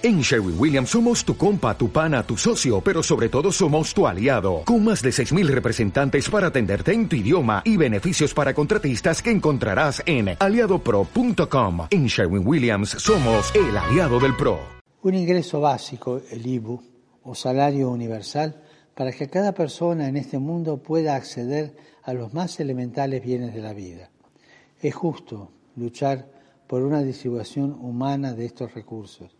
En Sherwin Williams somos tu compa, tu pana, tu socio, pero sobre todo somos tu aliado, con más de 6.000 representantes para atenderte en tu idioma y beneficios para contratistas que encontrarás en aliadopro.com. En Sherwin Williams somos el aliado del PRO. Un ingreso básico, el IBU, o salario universal, para que cada persona en este mundo pueda acceder a los más elementales bienes de la vida. Es justo luchar por una distribución humana de estos recursos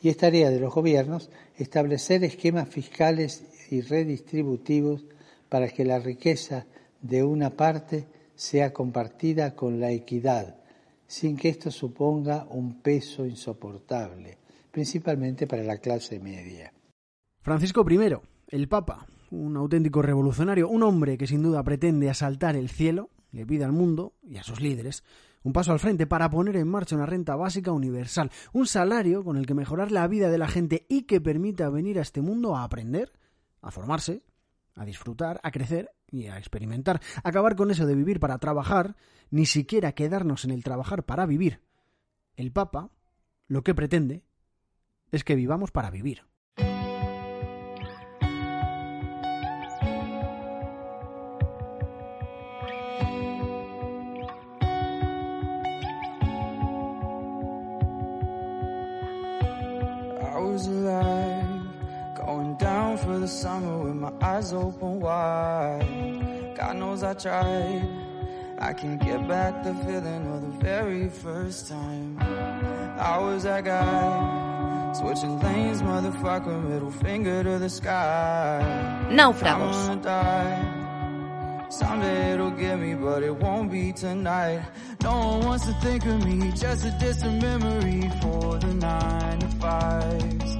y es tarea de los gobiernos establecer esquemas fiscales y redistributivos para que la riqueza de una parte sea compartida con la equidad, sin que esto suponga un peso insoportable, principalmente para la clase media. Francisco I, el Papa, un auténtico revolucionario, un hombre que sin duda pretende asaltar el cielo, le pide al mundo y a sus líderes un paso al frente para poner en marcha una renta básica universal, un salario con el que mejorar la vida de la gente y que permita venir a este mundo a aprender, a formarse, a disfrutar, a crecer y a experimentar. Acabar con eso de vivir para trabajar, ni siquiera quedarnos en el trabajar para vivir. El Papa lo que pretende es que vivamos para vivir. Summer with my eyes open wide. God knows I tried. I can't get back the feeling of the very first time. I was that guy. Switching lanes, motherfucker, middle finger to the sky. Náufragos. Someday it'll get me, but it won't be tonight. No one wants to think of me, just a distant memory for the nine to fives.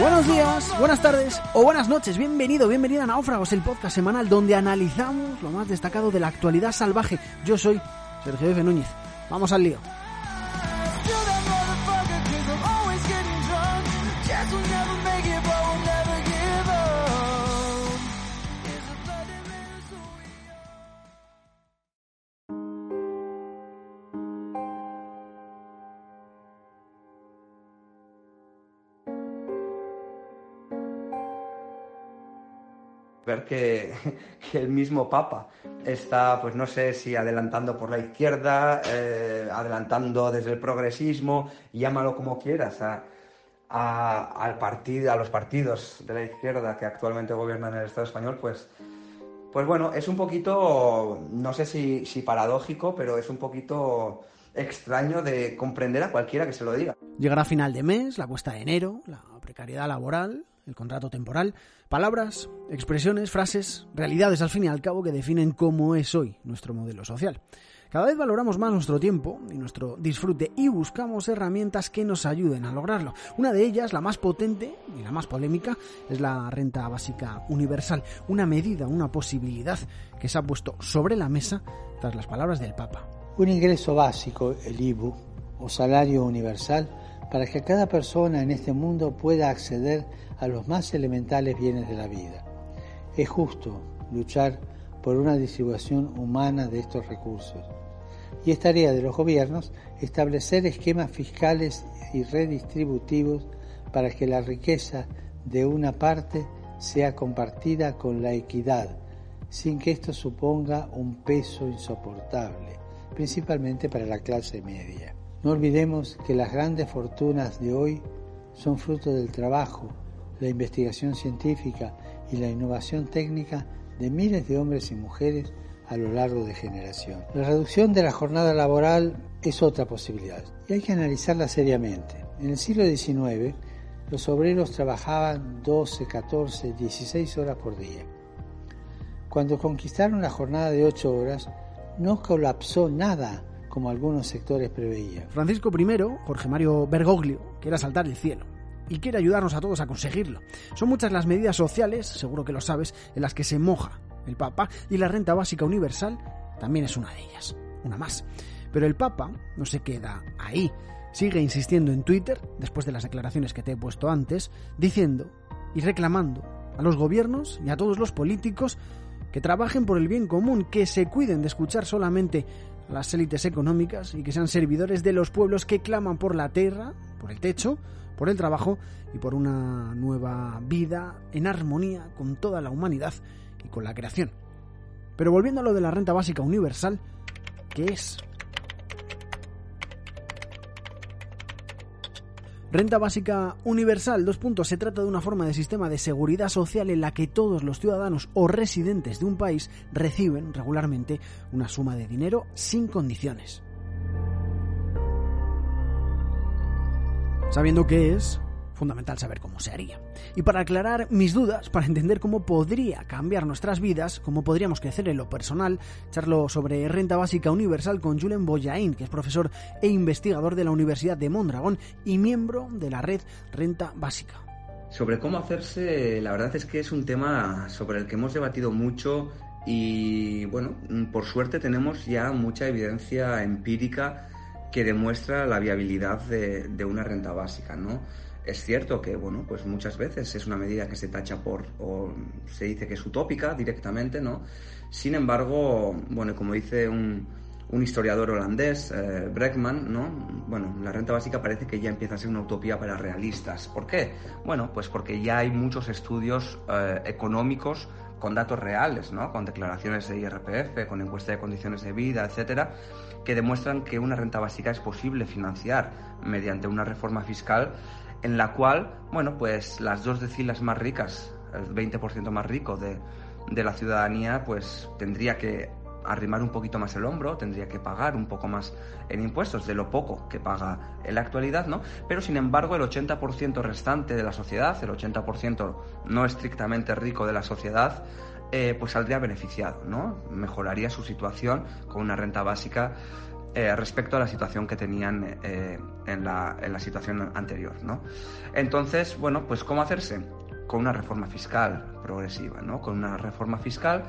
Buenos días, buenas tardes o buenas noches. Bienvenido, bienvenida a Náufragos, el podcast semanal donde analizamos lo más destacado de la actualidad salvaje. Yo soy Sergio F. Núñez. Vamos al lío. Ver que, el mismo Papa está, pues no sé si adelantando por la izquierda, eh, adelantando desde el progresismo, llámalo como quieras, al partido, a los partidos de la izquierda que actualmente gobiernan el Estado español, pues, pues bueno, es un poquito, no sé si, si paradójico, pero es un poquito extraño de comprender a cualquiera que se lo diga. Llegará final de mes, la cuesta de enero, la precariedad laboral, el contrato temporal, palabras, expresiones, frases, realidades al fin y al cabo que definen cómo es hoy nuestro modelo social. Cada vez valoramos más nuestro tiempo y nuestro disfrute y buscamos herramientas que nos ayuden a lograrlo. Una de ellas, la más potente y la más polémica, es la renta básica universal, una medida, una posibilidad que se ha puesto sobre la mesa tras las palabras del Papa. Un ingreso básico, el IBU, o salario universal, para que cada persona en este mundo pueda acceder a los más elementales bienes de la vida. Es justo luchar por una distribución humana de estos recursos. Y es tarea de los gobiernos establecer esquemas fiscales y redistributivos para que la riqueza de una parte sea compartida con la equidad, sin que esto suponga un peso insoportable, principalmente para la clase media. No olvidemos que las grandes fortunas de hoy son fruto del trabajo, la investigación científica y la innovación técnica de miles de hombres y mujeres a lo largo de generaciones. La reducción de la jornada laboral es otra posibilidad y hay que analizarla seriamente. En el siglo XIX, los obreros trabajaban 12, 14, 16 horas por día. Cuando conquistaron la jornada de 8 horas, no colapsó nada como algunos sectores preveían. Francisco I, Jorge Mario Bergoglio, quiere saltar el cielo y quiere ayudarnos a todos a conseguirlo. Son muchas las medidas sociales, seguro que lo sabes, en las que se moja el Papa y la renta básica universal también es una de ellas, una más. Pero el Papa no se queda ahí, sigue insistiendo en Twitter, después de las declaraciones que te he puesto antes, diciendo y reclamando a los gobiernos y a todos los políticos que trabajen por el bien común, que se cuiden de escuchar solamente las élites económicas y que sean servidores de los pueblos que claman por la tierra, por el techo, por el trabajo y por una nueva vida en armonía con toda la humanidad y con la creación. Pero volviendo a lo de la renta básica universal, ¿qué es? Renta básica universal, dos puntos. Se trata de una forma de sistema de seguridad social en la que todos los ciudadanos o residentes de un país reciben regularmente una suma de dinero sin condiciones. Sabiendo qué es, fundamental saber cómo se haría. Y para aclarar mis dudas, para entender cómo podría cambiar nuestras vidas, cómo podríamos crecer en lo personal, charlo sobre renta básica universal con Julen Boyain, que es profesor e investigador de la Universidad de Mondragón y miembro de la red Renta Básica. Sobre cómo hacerse, la verdad es que es un tema sobre el que hemos debatido mucho y bueno, por suerte tenemos ya mucha evidencia empírica que demuestra la viabilidad de, de una renta básica, ¿no? Es cierto que, bueno, pues muchas veces es una medida que se tacha por, o se dice que es utópica directamente, ¿no? Sin embargo, bueno, como dice un, historiador holandés, eh, Breckman, ¿no? Bueno, la renta básica parece que ya empieza a ser una utopía para realistas. ¿Por qué? Bueno, pues porque ya hay muchos estudios eh, económicos con datos reales, ¿no? Con declaraciones de IRPF, con encuesta de condiciones de vida, etcétera, que demuestran que una renta básica es posible financiar mediante una reforma fiscal en la cual, bueno, pues las dos decilas más ricas, el 20% más rico de, de la ciudadanía, pues tendría que arrimar un poquito más el hombro, tendría que pagar un poco más en impuestos de lo poco que paga en la actualidad, ¿no? Pero sin embargo, el 80% restante de la sociedad, el 80% no estrictamente rico de la sociedad, eh, pues saldría beneficiado, ¿no? Mejoraría su situación con una renta básica eh, respecto a la situación que tenían eh, en, la, en, la, situación anterior. ¿no? Entonces, bueno, pues ¿cómo hacerse? Con una reforma fiscal progresiva, ¿no? con una reforma fiscal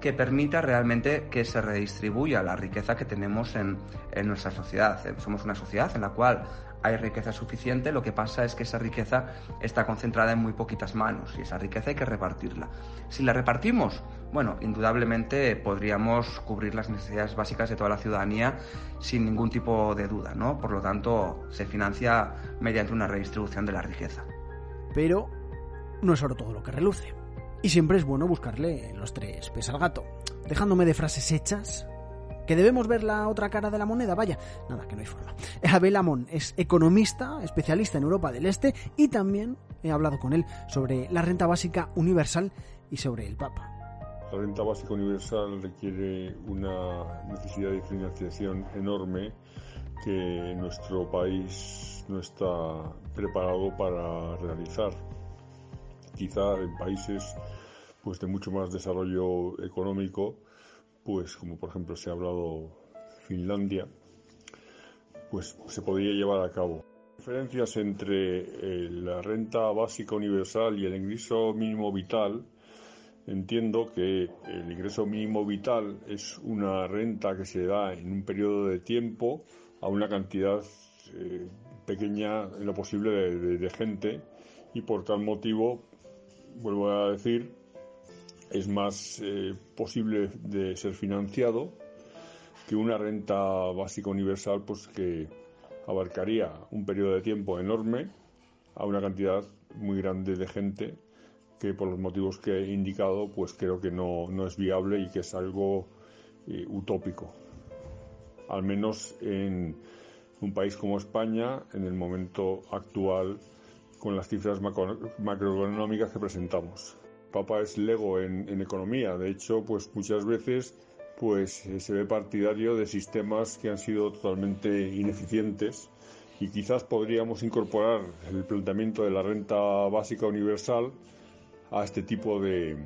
que permita realmente que se redistribuya la riqueza que tenemos en, en nuestra sociedad. Somos una sociedad en la cual hay riqueza suficiente, lo que pasa es que esa riqueza está concentrada en muy poquitas manos y esa riqueza hay que repartirla. Si la repartimos, bueno, indudablemente podríamos cubrir las necesidades básicas de toda la ciudadanía sin ningún tipo de duda, ¿no? Por lo tanto, se financia mediante una redistribución de la riqueza. Pero no es oro todo lo que reluce. Y siempre es bueno buscarle los tres pies al gato. Dejándome de frases hechas, ¿Que debemos ver la otra cara de la moneda? Vaya, nada, que no hay forma. Abel Amón es economista, especialista en Europa del Este y también he hablado con él sobre la renta básica universal y sobre el Papa. La renta básica universal requiere una necesidad de financiación enorme que nuestro país no está preparado para realizar. Quizá en países pues de mucho más desarrollo económico pues como por ejemplo se ha hablado Finlandia, pues se podría llevar a cabo. Diferencias entre eh, la renta básica universal y el ingreso mínimo vital. Entiendo que el ingreso mínimo vital es una renta que se da en un periodo de tiempo a una cantidad eh, pequeña en lo posible de, de gente y por tal motivo, vuelvo a decir, es más eh, posible de ser financiado que una renta básica universal pues que abarcaría un periodo de tiempo enorme a una cantidad muy grande de gente que por los motivos que he indicado pues creo que no, no es viable y que es algo eh, utópico. Al menos en un país como España en el momento actual con las cifras macroeconómicas que presentamos Papa es lego en, economía. De hecho, pues muchas veces pues eh, se ve partidario de sistemas que han sido totalmente ineficientes y quizás podríamos incorporar el planteamiento de la renta básica universal a este tipo de,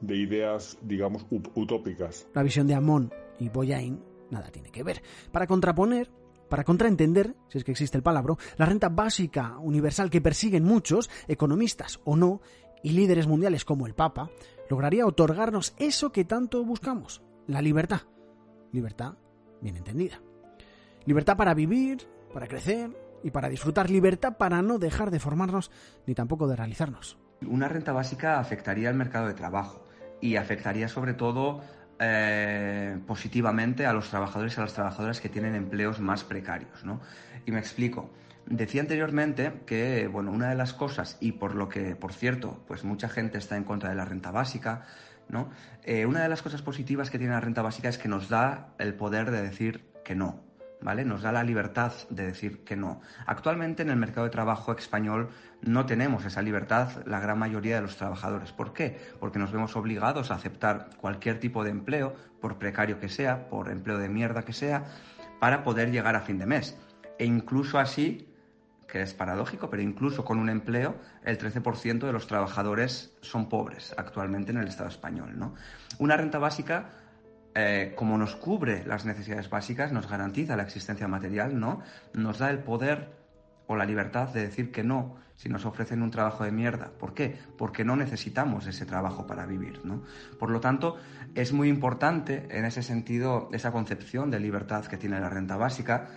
de ideas, digamos, utópicas. La visión de Amon y Boyain nada tiene que ver. Para contraponer, para contraentender, si es que existe el palabra, la renta básica universal que persiguen muchos, economistas o no, y líderes mundiales como el Papa, lograría otorgarnos eso que tanto buscamos, la libertad. Libertad bien entendida. Libertad para vivir, para crecer y para disfrutar. Libertad para no dejar de formarnos ni tampoco de realizarnos. Una renta básica afectaría al mercado de trabajo. y afectaría sobre todo eh, positivamente a los trabajadores y a las trabajadoras que tienen empleos más precarios. ¿no? Y me explico. Decía anteriormente que, bueno, una de las cosas, y por lo que, por cierto, pues mucha gente está en contra de la renta básica, ¿no? Eh, una de las cosas positivas que tiene la renta básica es que nos da el poder de decir que no, ¿vale? Nos da la libertad de decir que no. Actualmente en el mercado de trabajo español no tenemos esa libertad la gran mayoría de los trabajadores. ¿Por qué? Porque nos vemos obligados a aceptar cualquier tipo de empleo, por precario que sea, por empleo de mierda que sea, para poder llegar a fin de mes. E incluso así, que es paradójico, pero incluso con un empleo, el 13% de los trabajadores son pobres actualmente en el Estado español. ¿no? Una renta básica eh, como nos cubre las necesidades básicas, nos garantiza la existencia material, ¿no? Nos da el poder o la libertad de decir que no si nos ofrecen un trabajo de mierda. ¿Por qué? Porque no necesitamos ese trabajo para vivir, ¿no? Por lo tanto, es muy importante en ese sentido esa concepción de libertad que tiene la renta básica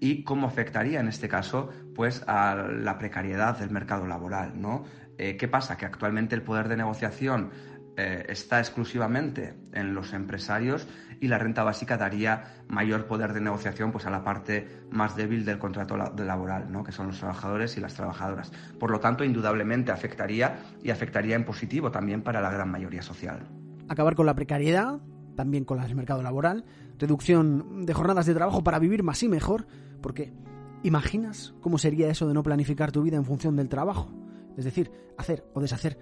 y cómo afectaría en este caso pues a la precariedad del mercado laboral, ¿no? Eh, ¿Qué pasa? Que actualmente el poder de negociación eh, está exclusivamente en los empresarios y la renta básica daría mayor poder de negociación pues, a la parte más débil del contrato laboral, ¿no? que son los trabajadores y las trabajadoras. Por lo tanto, indudablemente afectaría y afectaría en positivo también para la gran mayoría social. Acabar con la precariedad, también con el mercado laboral, reducción de jornadas de trabajo para vivir más y mejor, porque ¿imaginas cómo sería eso de no planificar tu vida en función del trabajo? Es decir, hacer o deshacer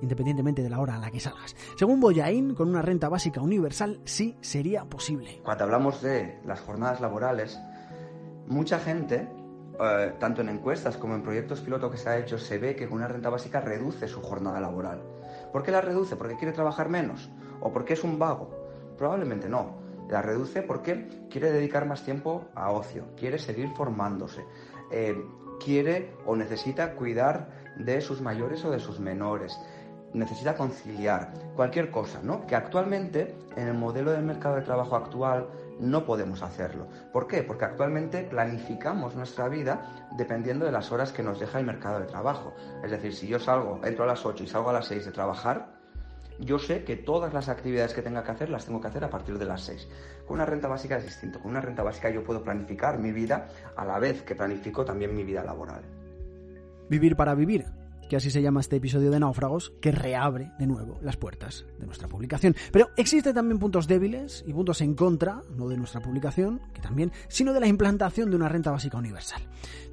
independientemente de la hora a la que salgas. Según Boyain, con una renta básica universal sí sería posible. Cuando hablamos de las jornadas laborales, mucha gente, eh, tanto en encuestas como en proyectos piloto que se ha hecho, se ve que con una renta básica reduce su jornada laboral. ¿Por qué la reduce? ¿Porque quiere trabajar menos? ¿O porque es un vago? Probablemente no. La reduce porque quiere dedicar más tiempo a ocio, quiere seguir formándose, eh, quiere o necesita cuidar de sus mayores o de sus menores, necesita conciliar, cualquier cosa, ¿no? Que actualmente en el modelo del mercado de trabajo actual no podemos hacerlo. ¿Por qué? Porque actualmente planificamos nuestra vida dependiendo de las horas que nos deja el mercado de trabajo. Es decir, si yo salgo, entro a las 8 y salgo a las 6 de trabajar, yo sé que todas las actividades que tenga que hacer las tengo que hacer a partir de las 6. Con una renta básica es distinto. Con una renta básica yo puedo planificar mi vida a la vez que planifico también mi vida laboral. Vivir para vivir que así se llama este episodio de Náufragos, que reabre de nuevo las puertas de nuestra publicación. Pero existen también puntos débiles y puntos en contra, no de nuestra publicación, que también, sino de la implantación de una renta básica universal.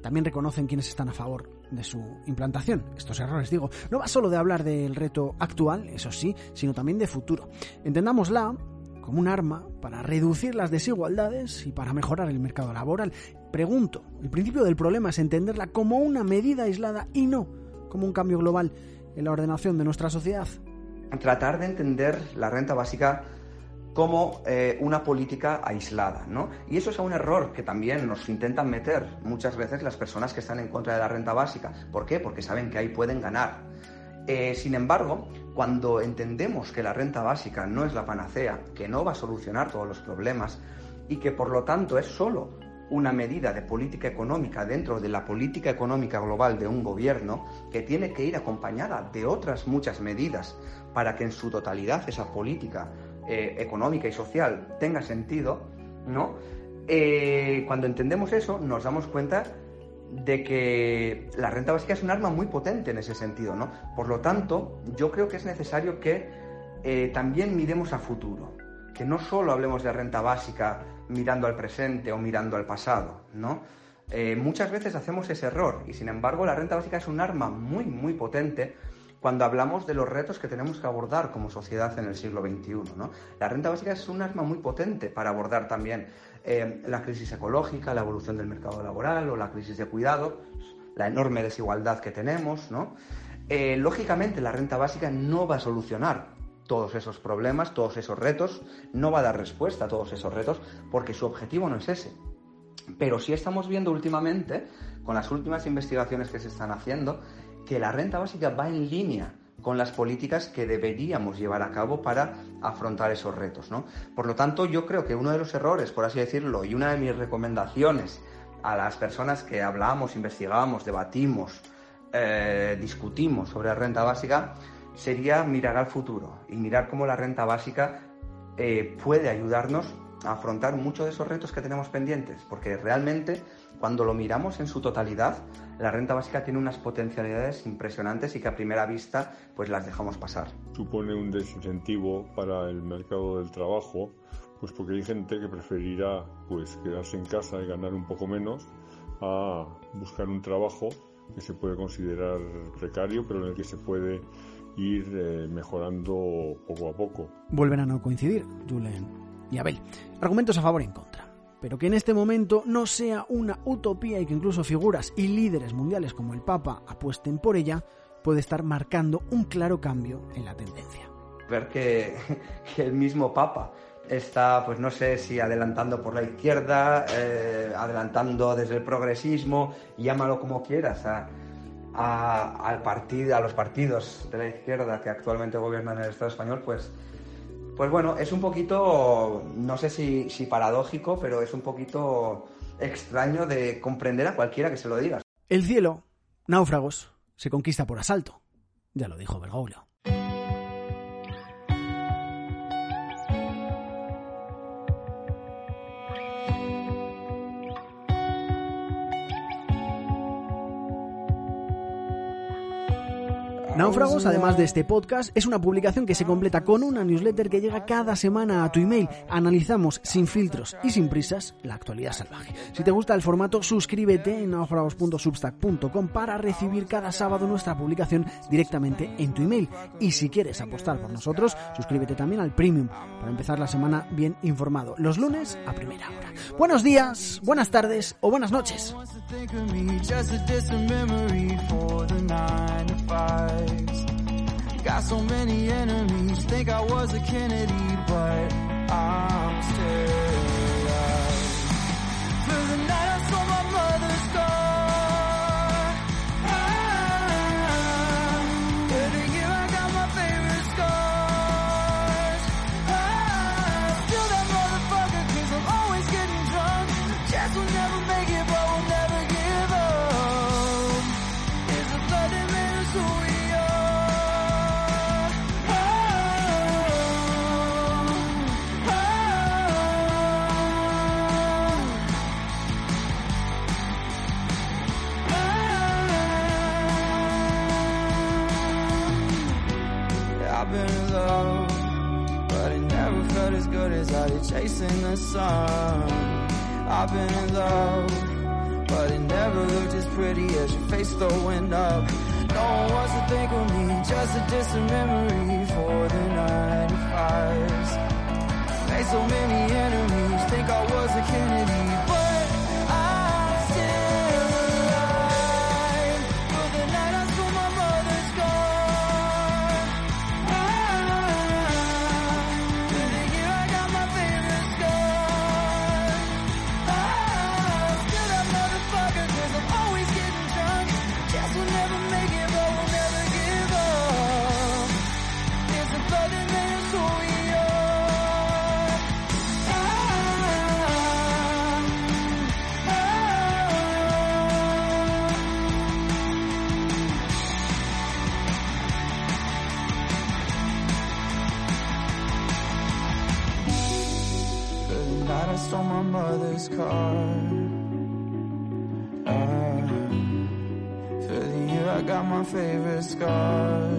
También reconocen quienes están a favor de su implantación. Estos errores, digo, no va solo de hablar del reto actual, eso sí, sino también de futuro. Entendámosla como un arma para reducir las desigualdades y para mejorar el mercado laboral. Pregunto, el principio del problema es entenderla como una medida aislada y no como un cambio global en la ordenación de nuestra sociedad? Tratar de entender la renta básica como eh, una política aislada, ¿no? Y eso es un error que también nos intentan meter muchas veces las personas que están en contra de la renta básica. ¿Por qué? Porque saben que ahí pueden ganar. Eh, sin embargo, cuando entendemos que la renta básica no es la panacea, que no va a solucionar todos los problemas y que por lo tanto es solo una medida de política económica dentro de la política económica global de un gobierno que tiene que ir acompañada de otras muchas medidas para que en su totalidad esa política eh, económica y social tenga sentido, ¿no? Eh, cuando entendemos eso, nos damos cuenta de que la renta básica es un arma muy potente en ese sentido, ¿no? Por lo tanto, yo creo que es necesario que eh, también miremos a futuro, que no solo hablemos de renta básica mirando al presente o mirando al pasado, ¿no? Eh, muchas veces hacemos ese error y sin embargo la renta básica es un arma muy, muy potente cuando hablamos de los retos que tenemos que abordar como sociedad en el siglo XXI. ¿no? La renta básica es un arma muy potente para abordar también eh, la crisis ecológica, la evolución del mercado laboral o la crisis de cuidado, la enorme desigualdad que tenemos. ¿no? Eh, lógicamente la renta básica no va a solucionar todos esos problemas, todos esos retos, no va a dar respuesta a todos esos retos porque su objetivo no es ese. Pero sí estamos viendo últimamente, con las últimas investigaciones que se están haciendo, que la renta básica va en línea con las políticas que deberíamos llevar a cabo para afrontar esos retos. ¿no? Por lo tanto, yo creo que uno de los errores, por así decirlo, y una de mis recomendaciones a las personas que hablamos, investigamos, debatimos, eh, discutimos sobre la renta básica, sería mirar al futuro y mirar cómo la renta básica eh, puede ayudarnos a afrontar muchos de esos retos que tenemos pendientes, porque realmente cuando lo miramos en su totalidad, la renta básica tiene unas potencialidades impresionantes y que a primera vista pues las dejamos pasar. Supone un desincentivo para el mercado del trabajo, pues porque hay gente que preferirá pues quedarse en casa y ganar un poco menos a buscar un trabajo que se puede considerar precario, pero en el que se puede ir eh, mejorando poco a poco. Vuelven a no coincidir, Julen y Abel. Argumentos a favor y en contra. Pero que en este momento no sea una utopía y que incluso figuras y líderes mundiales como el Papa apuesten por ella, puede estar marcando un claro cambio en la tendencia. Ver que, que el mismo Papa está, pues no sé si adelantando por la izquierda, eh, adelantando desde el progresismo, llámalo como quieras, a, al partido, a los partidos de la izquierda que actualmente gobiernan el Estado español, pues, pues bueno, es un poquito, no sé si, si paradójico, pero es un poquito extraño de comprender a cualquiera que se lo diga. El cielo, náufragos, se conquista por asalto. Ya lo dijo Bergoglio. Náufragos, además de este podcast, es una publicación que se completa con una newsletter que llega cada semana a tu email. Analizamos sin filtros y sin prisas la actualidad salvaje. Si te gusta el formato, suscríbete en náufragos.substack.com para recibir cada sábado nuestra publicación directamente en tu email. Y si quieres apostar por nosotros, suscríbete también al Premium para empezar la semana bien informado. Los lunes a primera hora. Buenos días, buenas tardes o buenas noches. Got so many enemies, think I was a Kennedy, but I'm still up. No one wants to think of me, just a distant memory for the 95s. Made so many enemies, think I was a Kennedy, mother's car. Ah, for the year I got my favorite scars.